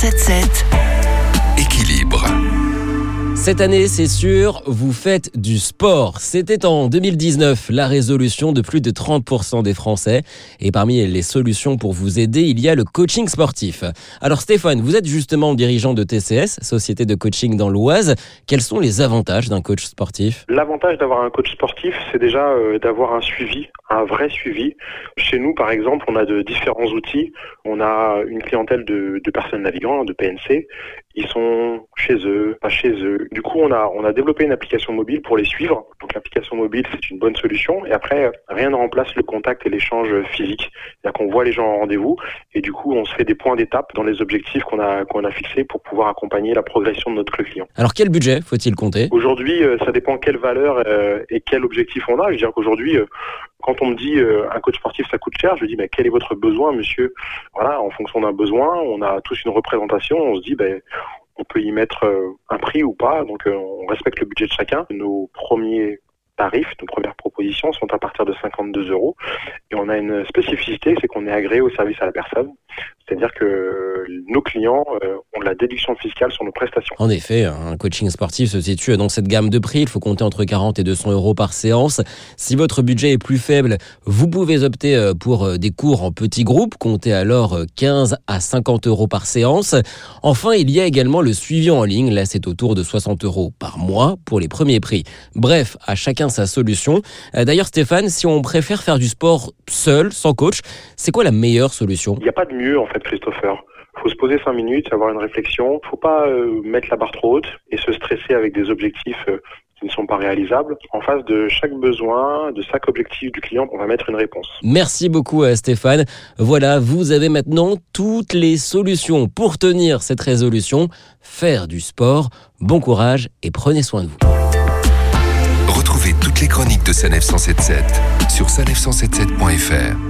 177 Équilibre. Cette année, c'est sûr, vous faites du sport. C'était en 2019 la résolution de plus de 30% des Français. Et parmi les solutions pour vous aider, il y a le coaching sportif. Alors Stéphane, vous êtes justement dirigeant de TCS, société de coaching dans l'Oise. Quels sont les avantages d'un coach sportif? L'avantage d'avoir un coach sportif, c'est déjà euh, d'avoir un suivi, un vrai suivi. Chez nous, par exemple, on a de différents outils. On a une clientèle de, personnes navigants, de PNC, ils sont chez eux, pas chez eux. Du coup, on a, on a développé une application mobile pour les suivre. Donc l'application mobile, c'est une bonne solution. Et après, rien ne remplace le contact et l'échange physique. C'est-à-dire qu'on voit les gens en rendez-vous et du coup, on se fait des points d'étape dans les objectifs qu'on a, qu'on a fixés pour pouvoir accompagner la progression de notre client. Alors quel budget faut-il compter? Aujourd'hui, euh, ça dépend quelle valeur euh, et quel objectif on a. Je veux dire qu'aujourd'hui, euh, quand on me dit un coach sportif ça coûte cher, je dis mais quel est votre besoin, monsieur? Voilà, en fonction d'un besoin, on a tous une représentation. On se dit ben on peut y mettre euh, un prix ou pas, donc euh, on respecte le budget de chacun. Nos premiers tarifs, nos premières propositions sont à partir de 52 euros. Et on a une spécificité, c'est qu'on est agréé au service à la personne. C'est-à-dire que nos clients euh, ont de la déduction fiscale sur nos prestations. En effet, un coaching sportif se situe dans cette gamme de prix. Il faut compter entre 40 et 200 euros par séance. Si votre budget est plus faible, vous pouvez opter euh, pour euh, des cours en petits groupes. Comptez alors 15 à 50 euros par séance. Enfin, il y a également le suivi en ligne. Là, c'est autour de 60 euros par mois pour les premiers prix. Bref, à chacun sa solution. D'ailleurs, Stéphane, si on préfère faire du sport seul, sans coach, c'est quoi la meilleure solution? Il n'y a pas de mieux en fait, Christopher. Il faut se poser cinq minutes, avoir une réflexion. Il ne faut pas euh, mettre la barre trop haute et se stresser avec des objectifs euh, qui ne sont pas réalisables. En face de chaque besoin, de chaque objectif du client, on va mettre une réponse. Merci beaucoup à Stéphane. Voilà, vous avez maintenant toutes les solutions pour tenir cette résolution. Faire du sport. Bon courage et prenez soin de vous. Retrouvez toutes les chroniques de Sanef 177 sur sanef177.fr.